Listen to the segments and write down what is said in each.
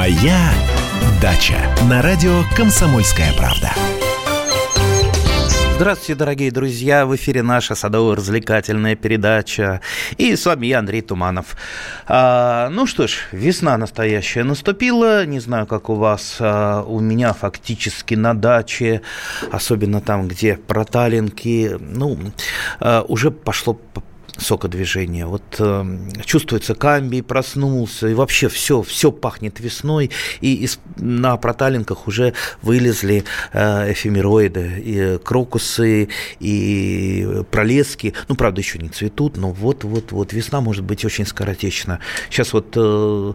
Моя дача на радио Комсомольская правда. Здравствуйте, дорогие друзья! В эфире наша садово-развлекательная передача. И с вами я, Андрей Туманов. А, ну что ж, весна настоящая наступила. Не знаю, как у вас. А, у меня фактически на даче, особенно там, где проталинки, ну, а, уже пошло сокодвижения. Вот э, чувствуется камбий проснулся, и вообще все, все пахнет весной, и из, на проталинках уже вылезли э, эфемероиды, и крокусы, и пролески. Ну, правда, еще не цветут, но вот-вот-вот весна может быть очень скоротечна. Сейчас вот э,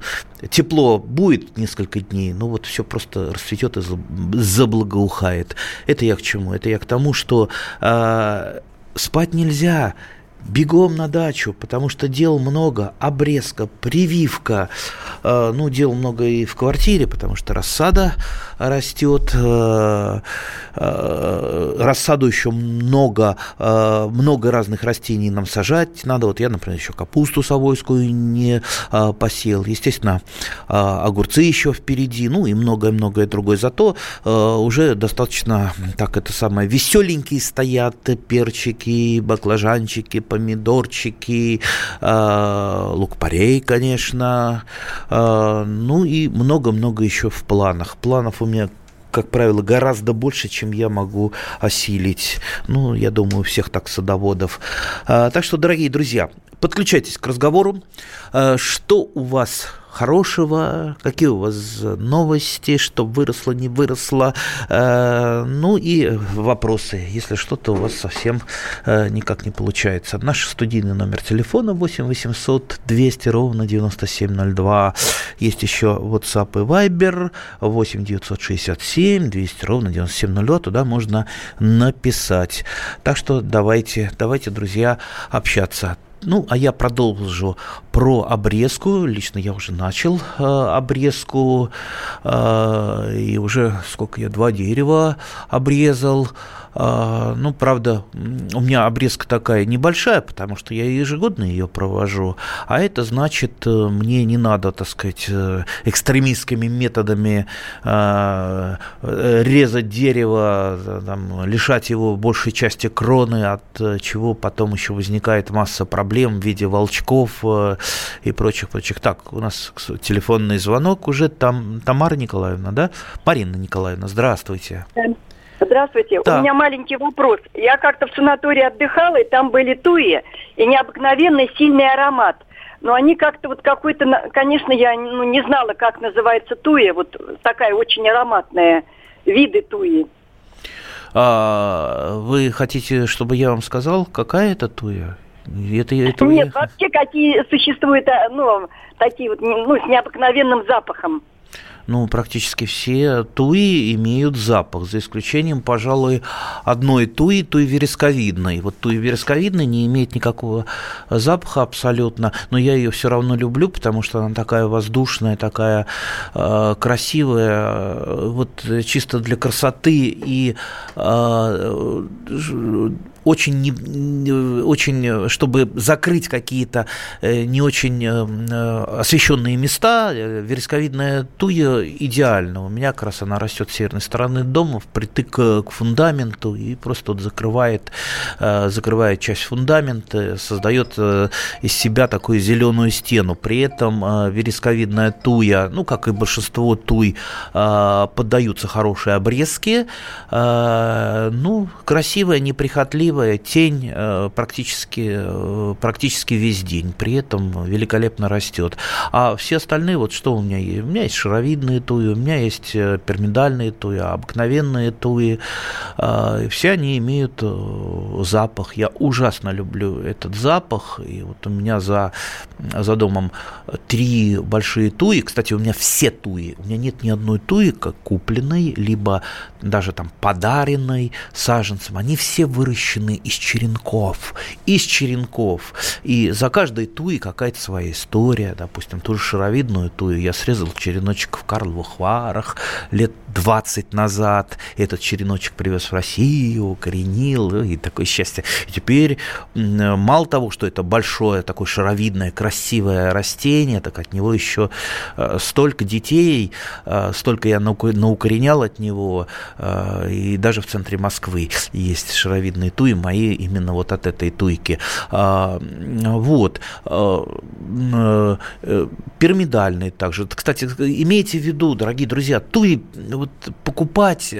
тепло будет несколько дней, но вот все просто расцветет и заблагоухает. Это я к чему? Это я к тому, что э, спать нельзя, бегом на дачу, потому что дел много, обрезка, прививка, э, ну, дел много и в квартире, потому что рассада растет, э, э, рассаду еще много, много разных растений нам сажать надо, вот я, например, еще капусту совойскую не посел, естественно, огурцы еще впереди, ну, и многое-многое другое, зато уже достаточно, так, это самое, веселенькие стоят перчики, баклажанчики, помидорчики, э, лук-порей, конечно, э, ну и много-много еще в планах. Планов у меня как правило, гораздо больше, чем я могу осилить. Ну, я думаю, у всех так садоводов. А, так что, дорогие друзья, подключайтесь к разговору. А, что у вас хорошего, какие у вас новости, что выросло, не выросло, э, ну и вопросы, если что-то у вас совсем э, никак не получается. Наш студийный номер телефона 8 800 200 ровно 9702. Есть еще WhatsApp и Viber 8 967 200 ровно 9702. Туда можно написать. Так что давайте, давайте, друзья, общаться. Ну, а я продолжу про обрезку. Лично я уже начал э, обрезку, э, и уже сколько я, два дерева обрезал. А, ну, правда, у меня обрезка такая небольшая, потому что я ежегодно ее провожу, а это значит, э, мне не надо, так сказать, э, экстремистскими методами а, э, резать дерево, там, лишать его большей части кроны, от чего потом еще возникает масса проблем в виде волчков и прочих-прочих. Так, у нас телефонный звонок уже, там Тамара Николаевна, да? Марина Николаевна, здравствуйте. Здравствуйте. Да. У меня маленький вопрос. Я как-то в санатории отдыхала, и там были туи, и необыкновенный сильный аромат. Но они как-то вот какой-то, конечно, я ну, не знала, как называется туя, вот такая очень ароматная, виды туи. А, вы хотите, чтобы я вам сказал, какая это туя? Это, это Нет, вообще какие существуют, а, ну, такие вот, ну, с необыкновенным запахом ну, практически все туи имеют запах, за исключением, пожалуй, одной туи, туи вересковидной. Вот туи вересковидной не имеет никакого запаха абсолютно, но я ее все равно люблю, потому что она такая воздушная, такая э, красивая, вот чисто для красоты и э, очень, не, очень, чтобы закрыть какие-то э, не очень э, освещенные места, э, вересковидная туя идеальна. У меня как раз она растет с северной стороны дома, впритык к фундаменту и просто вот закрывает, закрывает часть фундамента, создает из себя такую зеленую стену. При этом вересковидная туя, ну, как и большинство туй, поддаются хорошие обрезки, ну, красивая, неприхотливая, красивая, тень э, практически, э, практически весь день, при этом великолепно растет. А все остальные, вот что у меня есть? У меня есть шаровидные туи, у меня есть э, пирамидальные туи, обыкновенные туи. Все они имеют запах. Я ужасно люблю этот запах. И вот у меня за, за домом три большие туи. Кстати, у меня все туи. У меня нет ни одной туи, как купленной, либо даже там подаренной саженцем. Они все выращены выращены из черенков, из черенков. И за каждой туи какая-то своя история. Допустим, ту же шаровидную тую я срезал череночек в Карловых Варах лет 20 назад этот череночек привез в Россию, укоренил, и такое счастье. И теперь мало того, что это большое, такое шаровидное, красивое растение, так от него еще э, столько детей, э, столько я наукоренял от него, э, и даже в центре Москвы есть шаровидные туи, мои именно вот от этой туйки. А, вот. Пирамидальные также. Кстати, имейте в виду, дорогие друзья, туи вот, покупать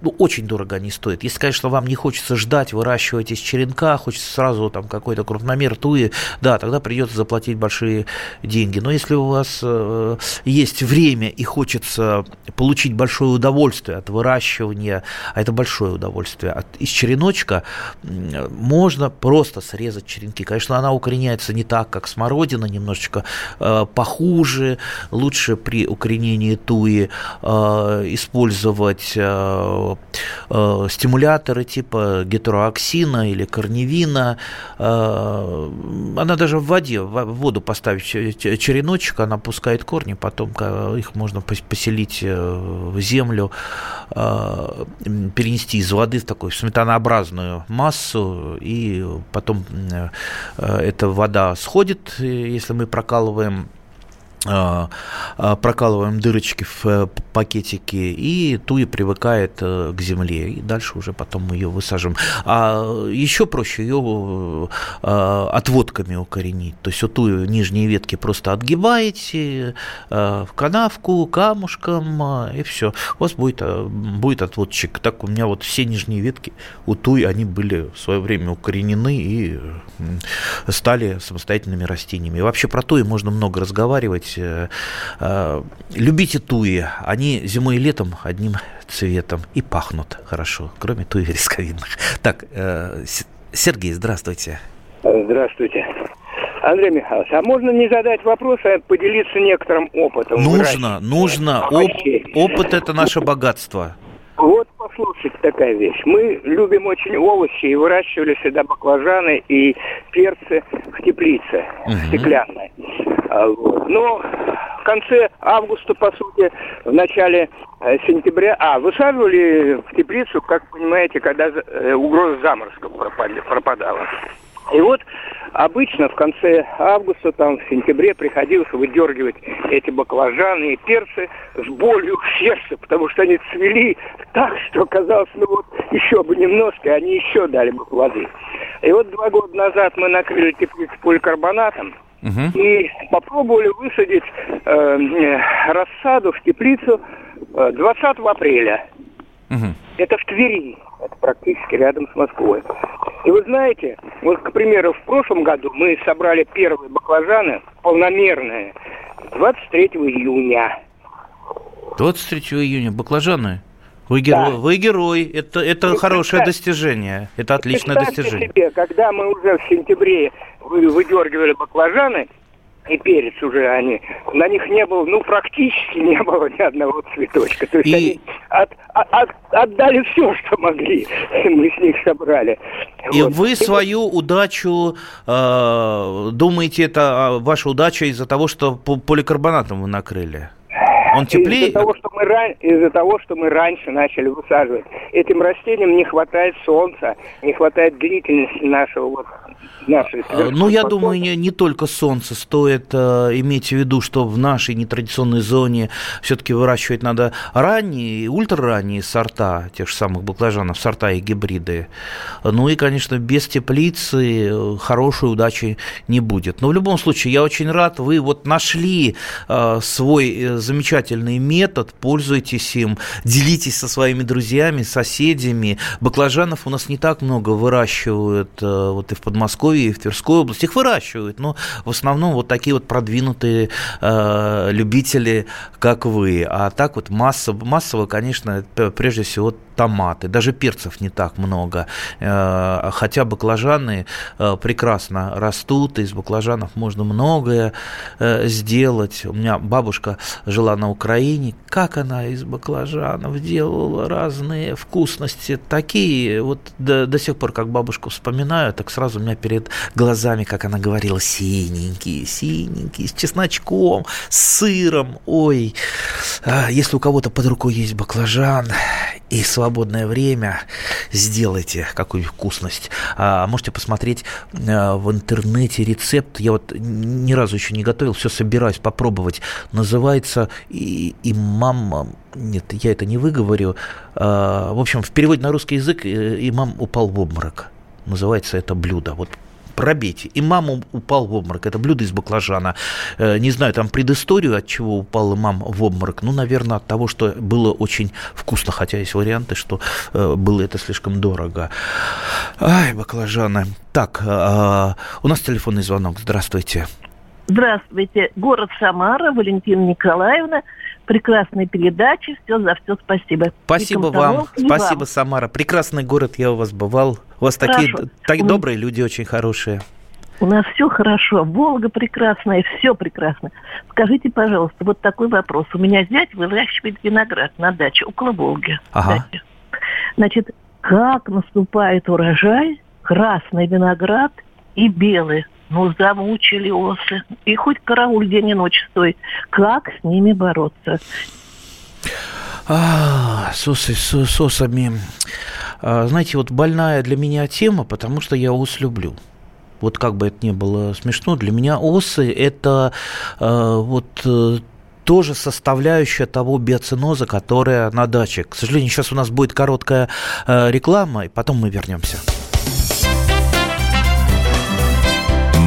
ну, очень дорого они стоят. Если, конечно, вам не хочется ждать, выращивать из черенка, хочется сразу там какой-то крупномер туи, да, тогда придется заплатить большие деньги. Но если у вас э, есть время и хочется получить большое удовольствие от выращивания, а это большое удовольствие, от, из череночка можно просто срезать черенки. Конечно, она укореняется не так, как смородина, немножечко э, похуже, лучше при укоренении туи э, использовать э, э, стимуляторы типа гетероаксина или корневина. Э, она даже в воде, в воду поставить череночек, она пускает корни, потом их можно поселить э, в землю, э, перенести из воды в такую сметанообразную массу, и потом э, эта вода сходит, если мы прокалываем прокалываем дырочки в э, пакетике, и туя привыкает э, к земле, и дальше уже потом мы ее высаживаем. А еще проще ее э, отводками укоренить. То есть вот ту нижние ветки просто отгибаете в канавку камушком, и все. У вас будет, будет отводчик. Так у меня вот все нижние ветки у туи, они были в свое время укоренены и стали самостоятельными растениями. И вообще про туи можно много разговаривать сказать, э, э, любите туи, они зимой и летом одним цветом и пахнут хорошо, кроме туи рисковидных. Так, э, Сергей, здравствуйте. Здравствуйте. Андрей Михайлович, а можно не задать вопрос, а поделиться некоторым опытом? Нужно, нужно. Оп, опыт – это наше богатство. Вот послушайте такая вещь. Мы любим очень овощи и выращивали всегда баклажаны и перцы в теплице угу. стеклянной. А, вот. Но в конце августа, по сути, в начале э, сентября, а, высаживали в теплицу, как понимаете, когда э, угроза заморозков пропадала. И вот обычно в конце августа, там в сентябре приходилось выдергивать эти баклажаны и перцы с болью в сердце, потому что они цвели так, что казалось, ну вот еще бы немножко, они еще дали бы плоды. И вот два года назад мы накрыли теплицу поликарбонатом, угу. и попробовали высадить э, рассаду в теплицу 20 э, апреля. Угу. Это в Твери. Это практически рядом с Москвой. И вы знаете, вот, к примеру, в прошлом году мы собрали первые баклажаны, полномерные, 23 июня. 23 июня баклажаны? Вы герой, да. вы герой. Это, это ну, хорошее достижение. Это отличное достижение. Себе, когда мы уже в сентябре выдергивали баклажаны, и перец уже они, на них не было, ну, практически не было ни одного цветочка. То есть и... они от, от, отдали все, что могли, мы с них собрали. И вот. вы свою удачу, э, думаете, это а, ваша удача из-за того, что поликарбонатом вы накрыли? Он теплее? Из-за того, что мы, ран... из-за того, что мы раньше начали высаживать. Этим растениям не хватает солнца, не хватает длительности нашего вот нашей а, Ну, я думаю, не, не только солнце. Стоит э, иметь в виду, что в нашей нетрадиционной зоне все-таки выращивать надо ранние, ультраранние сорта тех же самых баклажанов, сорта и гибриды. Ну и, конечно, без теплицы э, хорошей удачи не будет. Но в любом случае, я очень рад, вы вот нашли э, свой э, замечательный метод, пользуйтесь им, делитесь со своими друзьями, соседями. Баклажанов у нас не так много выращивают э, вот и в Подмосковье, Подмосковье и в Тверской области. Их выращивают, но в основном вот такие вот продвинутые э, любители, как вы. А так вот массово, массово, конечно, прежде всего томаты, даже перцев не так много, э, хотя баклажаны э, прекрасно растут, из баклажанов можно многое э, сделать. У меня бабушка жила на Украине, как она из баклажанов делала разные вкусности, такие, вот до, до сих пор, как бабушку вспоминаю, так сразу у меня перед глазами, как она говорила, синенькие, синенькие, с чесночком, с сыром. Ой, а, если у кого-то под рукой есть баклажан и свободное время, сделайте какую вкусность. А, можете посмотреть а, в интернете рецепт. Я вот ни разу еще не готовил, все собираюсь попробовать. Называется и, и мама нет, я это не выговорю. В общем, в переводе на русский язык имам упал в обморок. Называется это блюдо. Вот пробейте. Имам упал в обморок. Это блюдо из баклажана. Э, не знаю, там предысторию, от чего упал имам в обморок. Ну, наверное, от того, что было очень вкусно. Хотя есть варианты, что э, было это слишком дорого. Ай, баклажаны. Так, а, у нас телефонный звонок. Здравствуйте. Здравствуйте. Город Самара, Валентина Николаевна прекрасной передачи. Все за все спасибо. Спасибо вам. Спасибо, вам. Самара. Прекрасный город, я у вас бывал. У вас Хорошо. такие так, добрые люди, очень хорошие. У нас все хорошо, Волга прекрасная, все прекрасно. Скажите, пожалуйста, вот такой вопрос. У меня зять выращивает виноград на даче около Волги. Ага. Значит, как наступает урожай, красный виноград и белый? Ну, замучили осы. И хоть карауль день и ночь стой. Как с ними бороться? А, с, осы, с, осами. А, знаете, вот больная для меня тема, потому что я ос люблю. Вот как бы это ни было смешно, для меня осы – это э, вот тоже составляющая того биоциноза, которая на даче. К сожалению, сейчас у нас будет короткая э, реклама, и потом мы вернемся.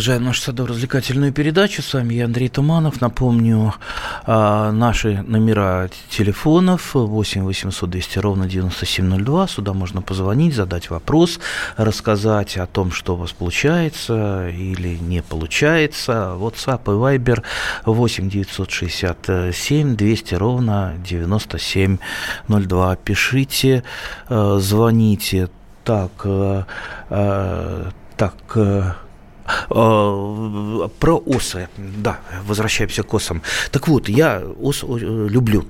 Продолжаем нашу садово-развлекательную передачу. С вами я, Андрей Туманов. Напомню, а, наши номера телефонов 8 800 200 ровно 9702. Сюда можно позвонить, задать вопрос, рассказать о том, что у вас получается или не получается. WhatsApp и Viber 8 967 200 ровно 9702. Пишите, э, звоните. Так, э, э, так, про осы, да, возвращаемся к осам. Так вот, я ос люблю,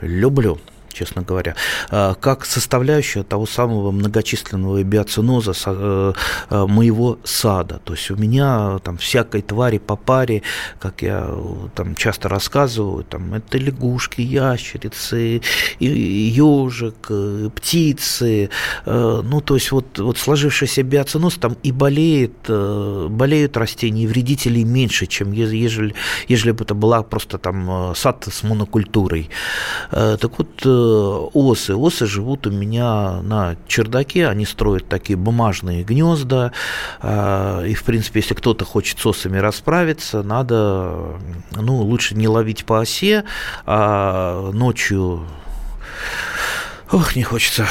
люблю честно говоря, а, как составляющая того самого многочисленного биоциноза э, э, моего сада. То есть у меня там всякой твари по паре, как я там часто рассказываю, там это лягушки, ящерицы, ежик, э, птицы. Ну, то есть вот, вот сложившийся биоциноз там и болеет, болеют растения, и вредителей меньше, чем ежели, ежели бы это была просто там сад с монокультурой. Так вот, осы. Осы живут у меня на чердаке, они строят такие бумажные гнезда. А, и, в принципе, если кто-то хочет с осами расправиться, надо, ну, лучше не ловить по осе, а ночью Ох, не хочется,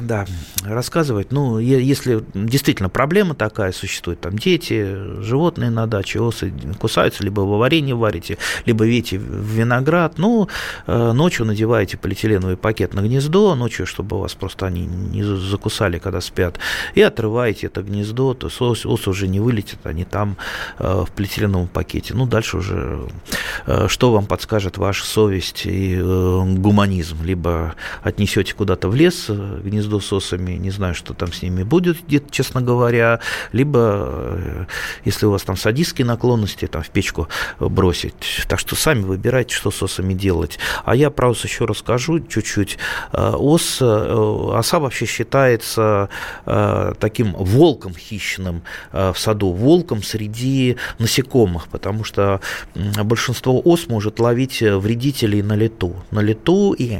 да, рассказывать. Ну, если действительно проблема такая существует, там дети, животные на даче, осы кусаются, либо вы варенье варите, либо видите виноград, ну, э, ночью надеваете полиэтиленовый пакет на гнездо, ночью, чтобы вас просто они не закусали, когда спят, и отрываете это гнездо, то ос, ос уже не вылетит, они там э, в полиэтиленовом пакете. Ну, дальше уже, э, что вам подскажет ваша совесть и гуманизм, либо отнесите несете куда-то в лес, э, гнездо с осами, не знаю, что там с ними будет, честно говоря, либо, э, если у вас там садистские наклонности, там в печку бросить. Так что сами выбирайте, что с осами делать. А я ос еще расскажу чуть-чуть. Э, ос, оса вообще считается таким волком хищным в саду, волком среди насекомых, потому что большинство ос может ловить вредителей на лету. На лету и,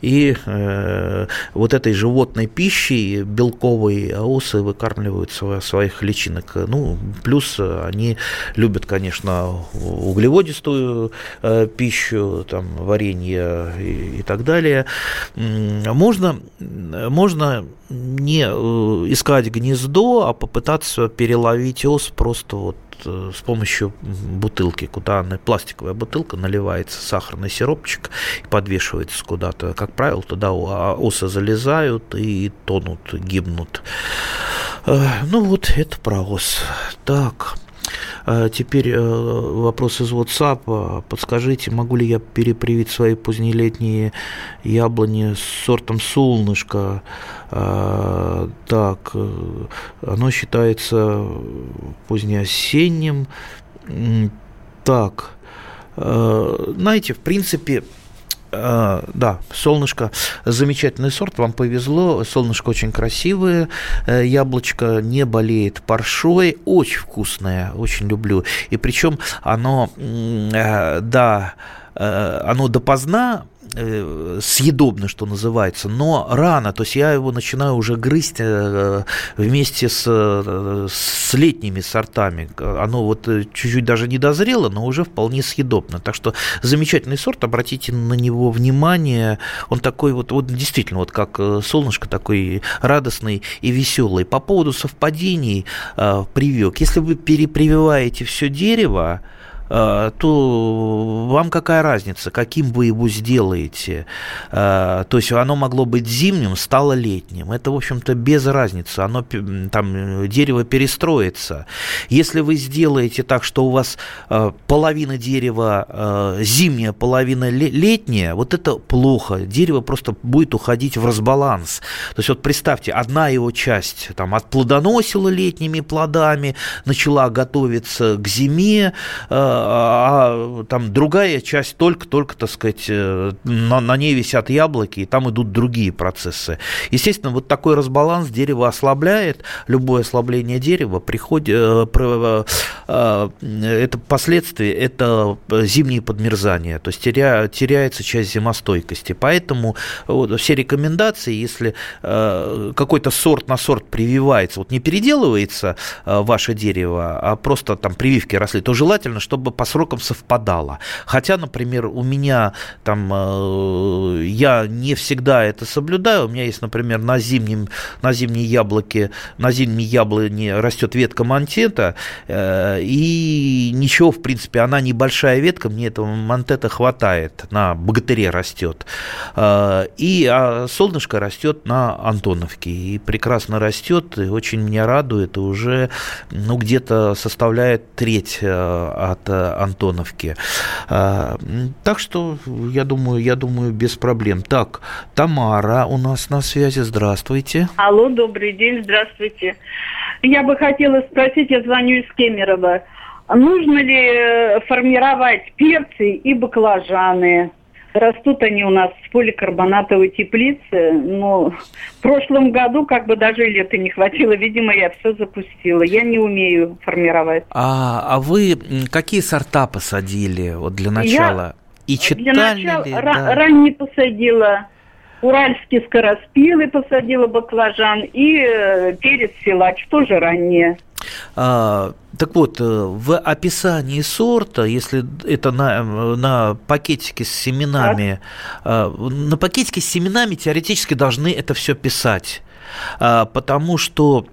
и э, вот этой животной пищей белковой осы выкармливают своих личинок. Ну, плюс они любят, конечно, углеводистую э, пищу, там, варенье и, и так далее. Можно, можно не э, искать гнездо, а попытаться переловить ос просто вот с помощью бутылки, куда пластиковая бутылка наливается сахарный сиропчик и подвешивается куда-то. Как правило, туда а, осы залезают и тонут, гибнут. Э, ну вот это про ос. Так. А теперь э, вопрос из WhatsApp. Подскажите, могу ли я перепривить свои позднелетние яблони с сортом солнышко? А, так, э, оно считается позднеосенним. Так, э, знаете, в принципе, да, солнышко замечательный сорт, вам повезло, солнышко очень красивое, э, яблочко не болеет паршой, очень вкусное, очень люблю. И причем оно, э, да, э, оно допоздна Э, что называется, но рано, то есть я его начинаю уже грызть э, вместе с, э, с летними сортами. Оно вот чуть-чуть даже не дозрело, но уже вполне съедобно. Так что замечательный сорт, обратите на него внимание. Он такой вот, вот действительно, вот как солнышко, такой радостный и веселый. По поводу совпадений привек. Если вы перепрививаете все дерево, Э, то вам какая разница, каким вы его сделаете? Э, то есть оно могло быть зимним, стало летним. Это, в общем-то, без разницы. Оно там дерево перестроится. Если вы сделаете так, что у вас э, половина дерева зимняя, половина летняя, вот это плохо. Дерево просто будет уходить в разбаланс. То есть вот представьте, одна его часть там отплодоносила летними плодами, начала готовиться к зиме, а там другая часть только-только, так сказать, э, на, на ней висят яблоки, и там идут другие процессы. Естественно, вот такой разбаланс дерева ослабляет, любое ослабление дерева приходит, э, э, это последствия, это зимние подмерзания, то есть теря, теряется часть зимостойкости. Поэтому вот, все рекомендации, если какой-то сорт на сорт прививается, вот не переделывается ваше дерево, а просто там прививки росли, то желательно, чтобы чтобы по срокам совпадало. Хотя, например, у меня там, э, я не всегда это соблюдаю. У меня есть, например, на, зимнем, на зимней яблоке, на зимней яблоне растет ветка мантета, э, и ничего, в принципе, она небольшая ветка, мне этого мантета хватает, на богатыре растет. Э, и а солнышко растет на Антоновке, и прекрасно растет, и очень меня радует, и уже ну, где-то составляет треть от Антоновки. А, так что, я думаю, я думаю, без проблем. Так, Тамара у нас на связи. Здравствуйте. Алло, добрый день, здравствуйте. Я бы хотела спросить, я звоню из Кемерово. Нужно ли э, формировать перцы и баклажаны? Растут они у нас в поликарбонатовой теплице, но в прошлом году как бы даже лета не хватило, видимо, я все запустила. Я не умею формировать. А, а вы какие сорта посадили вот для начала? Я И читали для начала ли? Да. ранее посадила уральские скороспилы посадила баклажан и э, перец силач тоже ранее. А, так вот, э, в описании сорта, если это на, на пакетике с семенами, так. на пакетике с семенами теоретически должны это все писать, а, потому что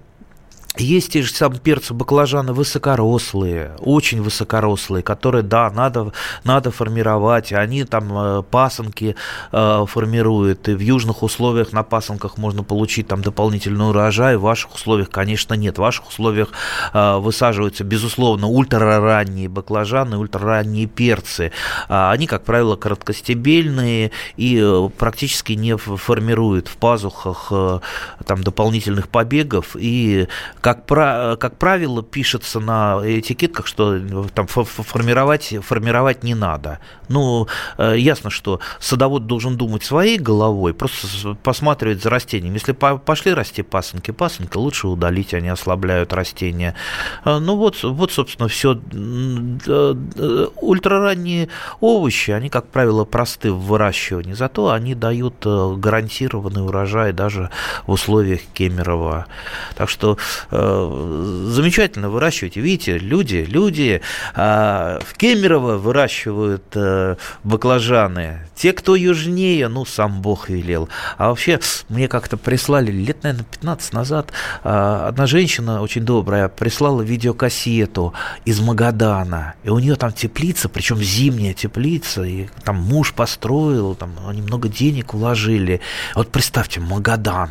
есть те же самые перцы, баклажаны высокорослые, очень высокорослые, которые, да, надо, надо формировать. Они там э, пасынки э, формируют, и в южных условиях на пасынках можно получить там дополнительный урожай. В ваших условиях, конечно, нет. В ваших условиях э, высаживаются, безусловно, ультраранние баклажаны, ультраранние перцы. А они, как правило, короткостебельные и э, практически не формируют в пазухах э, там дополнительных побегов и как, про, как правило, пишется на этикетках, что там формировать, формировать не надо. Ну, ясно, что садовод должен думать своей головой, просто посматривать за растением. Если пошли расти пасынки, пасынки лучше удалить, они ослабляют растения. Ну вот, вот собственно, все. Ультраранние овощи, они, как правило, просты в выращивании, зато они дают э, гарантированный урожай даже в условиях Кемерово. Так что э, замечательно выращивайте. Видите, люди, люди э, в Кемерово выращивают э, баклажаны. Те, кто южнее, ну, сам Бог велел. А вообще, мне как-то прислали лет, наверное, 15 назад э, одна женщина очень добрая прислала видеокассету из Магадана. И у нее там теплица, причем зимняя теплица, и там муж построил, там они много денег вложили. Вот представьте, Магадан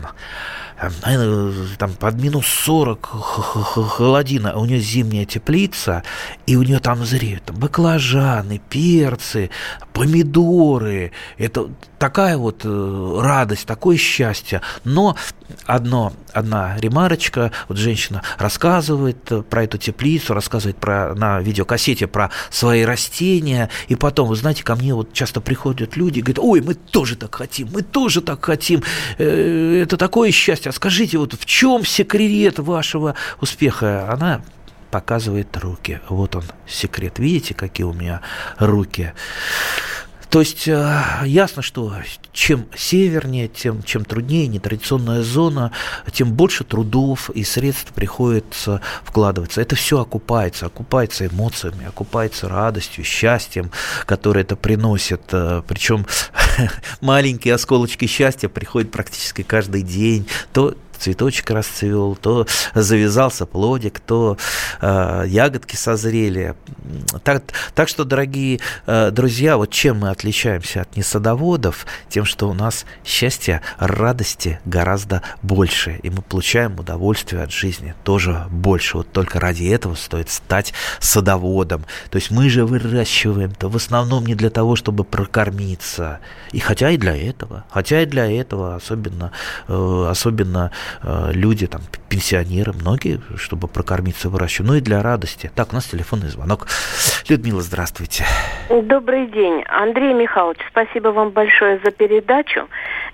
там под минус 40 холодина, а у нее зимняя теплица, и у нее там зреют там, баклажаны, перцы, помидоры. Это такая вот э, радость, такое счастье. Но одно, одна ремарочка, вот женщина рассказывает э, про эту теплицу, рассказывает про, на видеокассете про свои растения, и потом, вы знаете, ко мне вот часто приходят люди и говорят, ой, мы тоже так хотим, мы тоже так хотим, э, это такое счастье, а скажите, вот в чем секрет вашего успеха? Она показывает руки. Вот он, секрет. Видите, какие у меня руки? То есть э, ясно, что чем севернее, тем чем труднее нетрадиционная зона, тем больше трудов и средств приходится вкладываться. Это все окупается, окупается эмоциями, окупается радостью, счастьем, которое это приносит. Э, Причем маленькие осколочки счастья приходят практически каждый день. То цветочек расцвел, то завязался плодик, то э, ягодки созрели. Так, так что, дорогие э, друзья, вот чем мы отличаемся от несадоводов? Тем, что у нас счастья, радости гораздо больше, и мы получаем удовольствие от жизни тоже больше. Вот только ради этого стоит стать садоводом. То есть мы же выращиваем-то в основном не для того, чтобы прокормиться. И хотя и для этого, хотя и для этого, особенно, э, особенно люди, там, пенсионеры, многие, чтобы прокормиться, выращивают, ну и для радости. Так, у нас телефонный звонок. Людмила, здравствуйте. Добрый день. Андрей Михайлович, спасибо вам большое за передачу.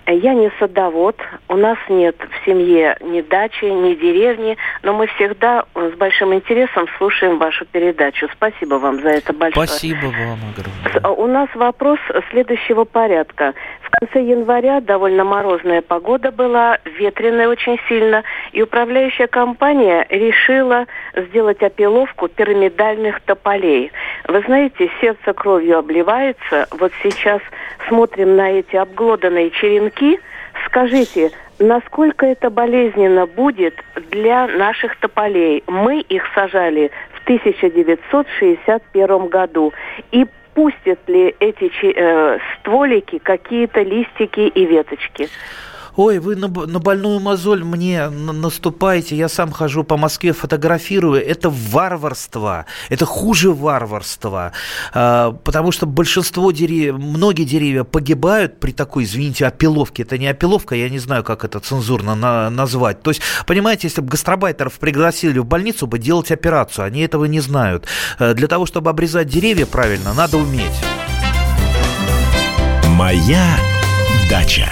Я не садовод, у нас нет в семье ни дачи, ни деревни, но мы всегда с большим интересом слушаем вашу передачу. Спасибо вам за это большое. Спасибо вам огромное. У нас вопрос следующего порядка. В конце января довольно морозная погода была, ветреная очень сильно, и управляющая компания решила сделать опиловку пирамидальных тополей. Вы знаете, сердце кровью обливается. Вот сейчас смотрим на эти обглоданные черенки. Скажите, насколько это болезненно будет для наших тополей? Мы их сажали в 1961 году. И пустят ли эти э, стволики какие-то листики и веточки? Ой, вы на, на больную мозоль мне наступаете, я сам хожу по Москве, фотографирую. Это варварство, это хуже варварства, а, потому что большинство деревьев, многие деревья погибают при такой, извините, опиловке. Это не опиловка, я не знаю, как это цензурно на, назвать. То есть, понимаете, если бы гастробайтеров пригласили в больницу бы делать операцию, они этого не знают. Э, для того, чтобы обрезать деревья правильно, надо уметь. Моя дача.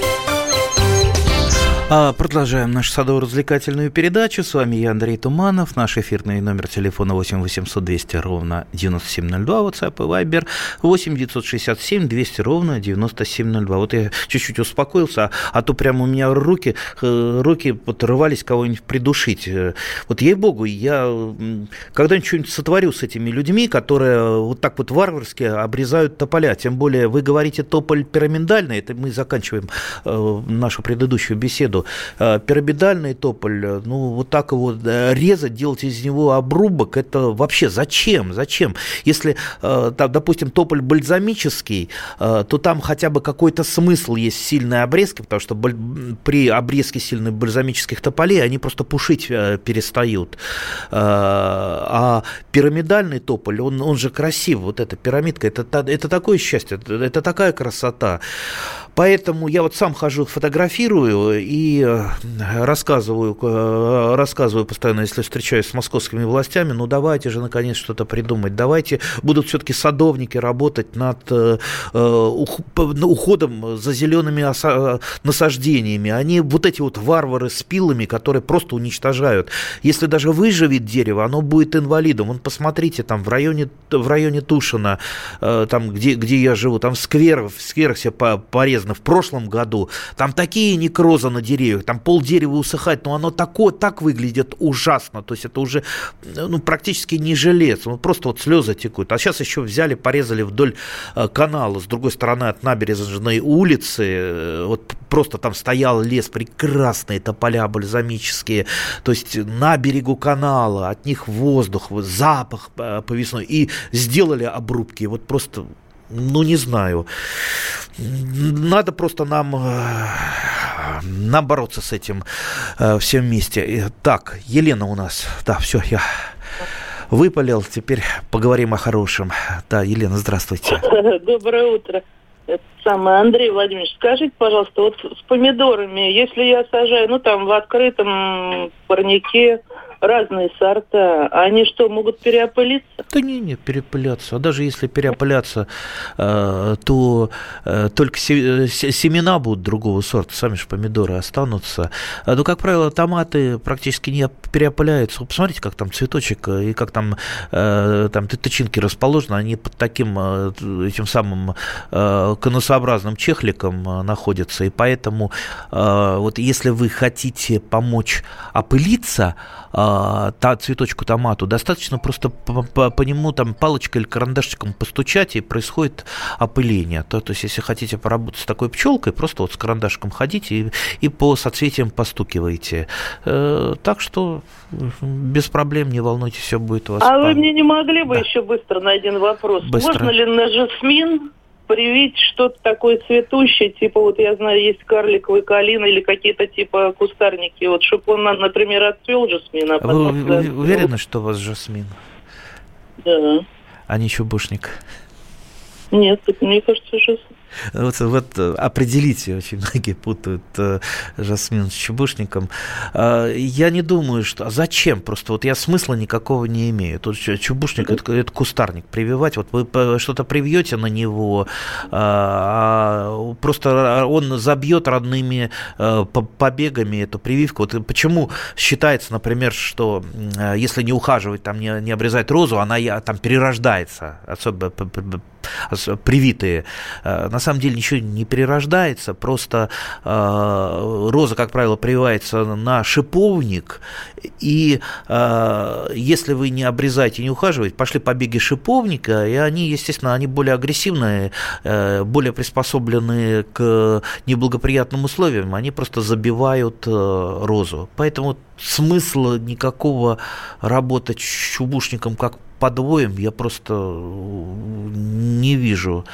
А продолжаем нашу садово-развлекательную передачу. С вами я, Андрей Туманов. Наш эфирный номер телефона 8 800 200 ровно 9702. WhatsApp и Viber 8 967 200 ровно 9702. Вот я чуть-чуть успокоился, а то прямо у меня руки, э, руки подрывались кого-нибудь придушить. Э, вот ей-богу, я когда-нибудь что-нибудь сотворю с этими людьми, которые вот так вот варварски обрезают тополя. Тем более вы говорите тополь пирамидальный, это мы заканчиваем э, нашу предыдущую беседу что пирамидальный тополь, ну, вот так его резать, делать из него обрубок, это вообще зачем? Зачем? Если, там, допустим, тополь бальзамический, то там хотя бы какой-то смысл есть сильные обрезки, потому что при обрезке сильных бальзамических тополей они просто пушить перестают. А пирамидальный тополь, он, он же красив, вот эта пирамидка, это, это такое счастье, это такая красота. Поэтому я вот сам хожу, фотографирую и э, рассказываю, э, рассказываю постоянно, если встречаюсь с московскими властями, ну давайте же наконец что-то придумать, давайте будут все-таки садовники работать над э, уходом за зелеными насаждениями. Они вот эти вот варвары с пилами, которые просто уничтожают. Если даже выживет дерево, оно будет инвалидом. Вон посмотрите, там в районе, в районе Тушина, там где, где я живу, там в скверах, в скверах все порезаны полезно. В прошлом году там такие некрозы на деревьях, там пол дерева усыхает, но оно такое, так выглядит ужасно. То есть это уже ну, практически не желез, ну, просто вот слезы текут. А сейчас еще взяли, порезали вдоль э, канала с другой стороны от набережной улицы. Э, вот просто там стоял лес, прекрасные тополя бальзамические. То есть на берегу канала, от них воздух, запах э, повесной. И сделали обрубки. Вот просто ну, не знаю. Надо просто нам, э, нам бороться с этим э, всем вместе. Так, Елена у нас. Да, все, я выпалил. Теперь поговорим о хорошем. Да, Елена, здравствуйте. Доброе утро. Самое, Андрей Владимирович, скажите, пожалуйста, вот с помидорами, если я сажаю, ну, там, в открытом парнике, разные сорта, они что, могут переопылиться? Да не, не, перепыляться. А даже если переопыляться, э, то э, только семена будут другого сорта, сами же помидоры останутся. А, ну, как правило, томаты практически не переопыляются. Посмотрите, как там цветочек и как там, э, там тычинки расположены, они под таким этим самым конусообразным чехликом находятся, и поэтому вот если вы хотите помочь опылиться, а, та, цветочку томату, достаточно просто по, по, по нему там палочкой или карандашиком постучать, и происходит опыление. То, то есть, если хотите поработать с такой пчелкой, просто вот с карандашиком ходите и, и по соцветиям постукиваете. Э, так что без проблем, не волнуйтесь, все будет у вас. А вы мне не могли бы да. еще быстро на один вопрос? Быстро. Можно ли на жасмин привить что-то такое цветущее, типа вот я знаю, есть карликовый калина или какие-то типа кустарники, вот чтобы он, например, отцвел жасмин, а потом... Вы, вы уверены, что у вас жасмин? Да. А не чубушник? Нет, мне кажется, жасмин. Вот, вот э, определите, очень многие путают э, жасмин с чубушником. Э, я не думаю, что... А зачем? Просто вот я смысла никакого не имею. Тут чубушник это, это кустарник. Прививать, вот вы что-то привьете на него, а просто он забьет родными побегами эту прививку. Вот почему считается, например, что если не ухаживать, там не, не обрезать розу, она там перерождается, особенно привитые. На самом деле ничего не перерождается, просто э, роза, как правило, прививается на шиповник, и э, если вы не обрезаете, не ухаживаете, пошли побеги шиповника, и они, естественно, они более агрессивные, э, более приспособлены к неблагоприятным условиям, они просто забивают э, розу. Поэтому смысла никакого работать чубушником как подвоем я просто не вижу.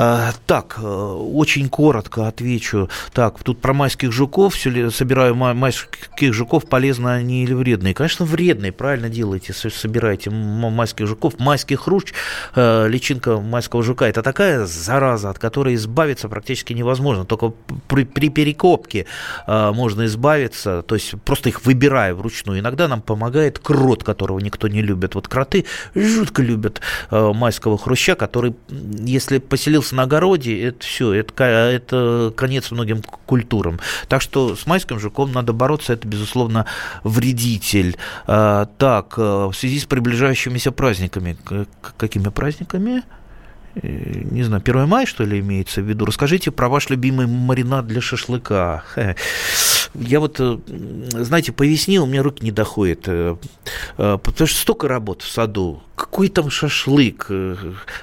А, так, э, очень коротко отвечу. Так, тут про майских жуков. Все собираю майских жуков, полезно они или вредные? Конечно, вредные, правильно делаете, собираете майских жуков. Майский хрущ, э, личинка майского жука, это такая зараза, от которой избавиться практически невозможно. Только при, при перекопке э, можно избавиться, то есть просто их выбирая вручную. Иногда нам помогает крот, которого никто не любит. Вот кроты жутко любят майского хруща, который, если поселился родился на огороде, это все, это, это конец многим культурам. Так что с майским жуком надо бороться, это, безусловно, вредитель. А, так, э, в связи с приближающимися праздниками, какими праздниками? Э, не знаю, 1 мая, что ли, имеется в виду. Расскажите про ваш любимый маринад для шашлыка. Я вот, э, знаете, по весне у меня руки не доходят, потому что столько работ в саду, какой там шашлык? Э,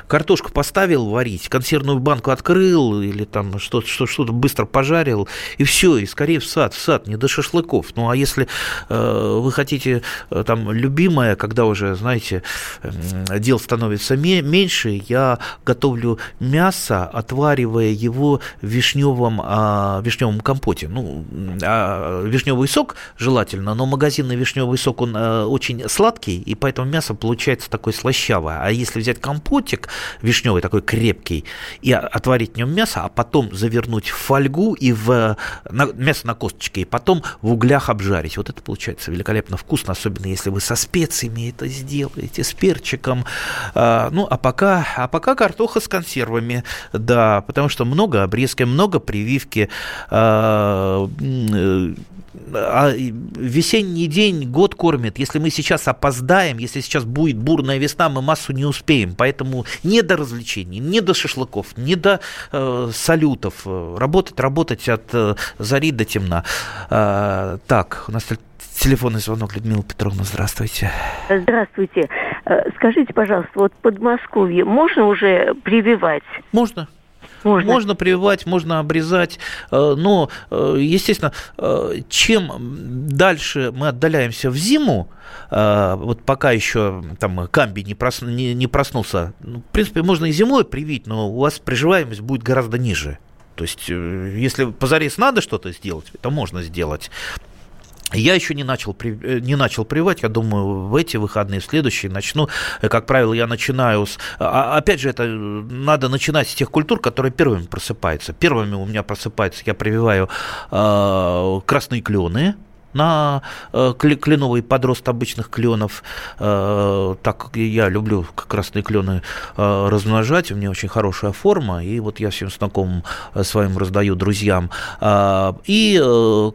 картошку поставил варить, консервную банку открыл или там что-то что, что быстро пожарил, и все, и скорее в сад, в сад, не до шашлыков. Ну, а если э, вы хотите э, там любимое, когда уже, знаете, дел становится меньше, я готовлю мясо, отваривая его в вишневом, э, вишневом компоте. Ну, э, вишневый сок желательно, но магазинный вишневый сок, он очень сладкий, и поэтому мясо получается такое слащавое. А если взять компотик вишневый, такой крепкий, и отварить в нем мясо, а потом завернуть в фольгу и в на, мясо на косточке, и потом в углях обжарить. Вот это получается великолепно вкусно, особенно если вы со специями это сделаете, с перчиком. А, ну, а пока, а пока картоха с консервами, да, потому что много обрезки, много прививки. А, а весенний день год кормит. Если мы сейчас опоздаем, если сейчас будет бурная весна, мы массу не успеем. Поэтому не до развлечений, не до шашлыков, не до э, салютов. Работать, работать от э, зари до темна. Э, так, у нас телефонный звонок. Людмила Петровна, здравствуйте. Здравствуйте. Э, скажите, пожалуйста, вот в Подмосковье можно уже прививать? Можно. Можно. можно прививать, можно обрезать, э, но, э, естественно, э, чем дальше мы отдаляемся в зиму, вот пока еще там камби не, прос, не, не проснулся, ну, в принципе, можно и зимой привить, но у вас приживаемость будет гораздо ниже. То есть, если позарез надо что-то сделать, это можно сделать. Я еще не начал, э, не начал прививать, я думаю, в эти выходные, в следующие начну. Э, как правило, я начинаю с... А, опять же, это э, надо начинать с тех культур, которые первыми просыпаются. Первыми у меня просыпаются, я прививаю э, красные клены, на э, кленовый подрост обычных кленов. Э, так я люблю красные клены э, размножать, у меня очень хорошая форма, и вот я всем знакомым своим раздаю друзьям. И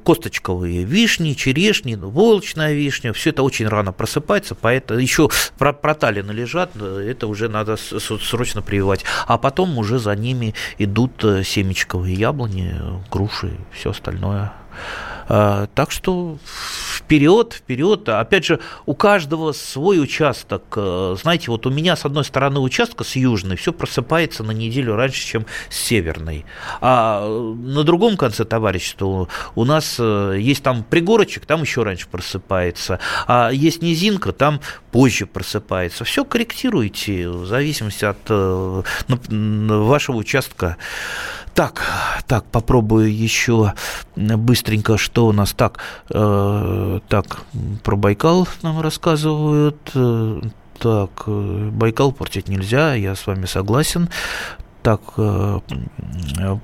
косточковые вишни, черешни, волчная вишня, все это очень рано просыпается, поэтому еще проталины лежат, это уже надо срочно прививать. А потом уже за ними идут семечковые яблони, груши, все остальное. А, так что вперед, вперед. Опять же, у каждого свой участок. Э, знаете, вот у меня с одной стороны участка с южной все просыпается на неделю раньше, чем с северной. А на другом конце товарищества у нас э, есть там пригорочек, там еще раньше просыпается. А есть низинка, там позже просыпается. Все корректируйте в зависимости от э, вашего участка. Так, так, попробую еще быстренько, что у нас так. Э, так, про Байкал нам рассказывают. Э, так, э, Байкал портить нельзя, я с вами согласен так э,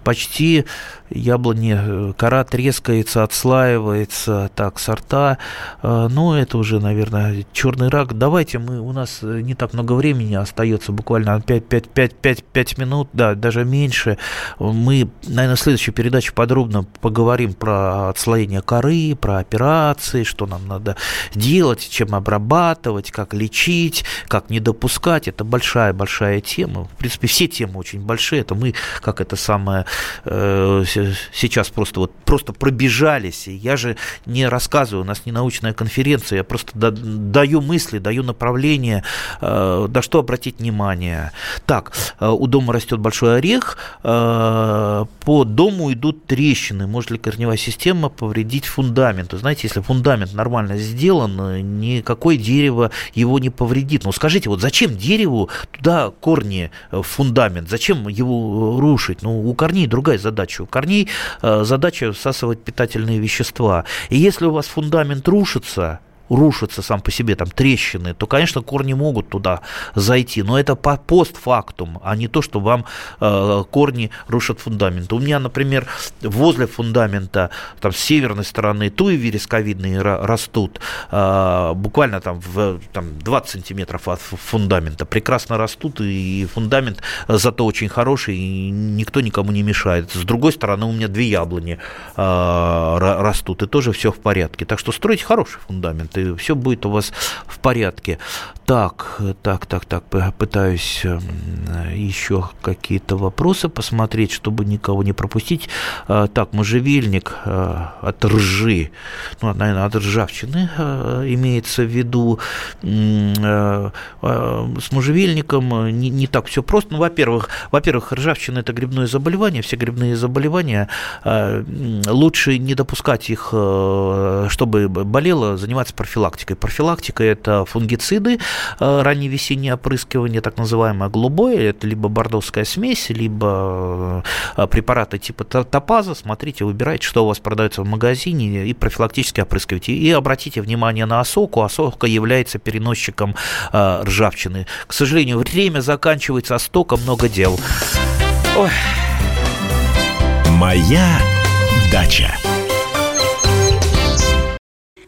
почти яблони, э, кора трескается, отслаивается, так, сорта, э, ну, это уже, наверное, черный рак. Давайте мы, у нас не так много времени остается, буквально 5, 5, 5, 5, 5 минут, да, даже меньше. Мы, наверное, в следующей передаче подробно поговорим про отслоение коры, про операции, что нам надо делать, чем обрабатывать, как лечить, как не допускать. Это большая-большая тема. В принципе, все темы очень большие. Это мы, как это самое, э, сейчас просто вот просто пробежались. Я же не рассказываю, у нас не научная конференция, я просто даю мысли, даю направление, э, на что обратить внимание. Так, э, у дома растет большой орех, по дому идут трещины. Может ли корневая система повредить фундамент? Знаете, если фундамент нормально сделан, никакое дерево его не повредит. Но скажите, вот зачем дереву туда корни в фундамент? Зачем зачем его рушить? Ну, у корней другая задача. У корней э, задача всасывать питательные вещества. И если у вас фундамент рушится, рушится сам по себе, там трещины, то, конечно, корни могут туда зайти, но это по постфактум, а не то, что вам э, корни рушат фундамент. У меня, например, возле фундамента, там, с северной стороны туи вересковидные растут, э, буквально там, в, там 20 сантиметров от фундамента, прекрасно растут, и фундамент зато очень хороший, и никто никому не мешает. С другой стороны, у меня две яблони э, растут, и тоже все в порядке. Так что стройте хороший фундамент и все будет у вас в порядке. Так, так, так, так, пытаюсь эм, еще какие-то вопросы посмотреть, чтобы никого не пропустить. А, так, можжевельник э, от ржи, ну, наверное, от ржавчины э, имеется в виду. Э, с можжевельником не, не так все просто. Ну, во-первых, во-первых, ржавчина – это грибное заболевание. Все грибные заболевания лучше не допускать их, чтобы болело, заниматься. Профилактика – это фунгициды, Э, раннее весеннее опрыскивание, так называемое голубое, это либо бордовская смесь, либо э, препараты типа топаза. Смотрите, выбирайте, что у вас продается в магазине, и профилактически опрыскивайте. И обратите внимание на осоку. Осока является переносчиком э, ржавчины. К сожалению, время заканчивается, а столько много дел. Ой. Моя дача.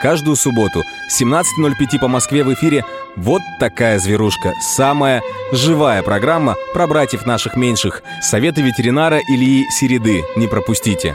Каждую субботу 17.05 по Москве в эфире «Вот такая зверушка». Самая живая программа про братьев наших меньших. Советы ветеринара Ильи Середы. Не пропустите.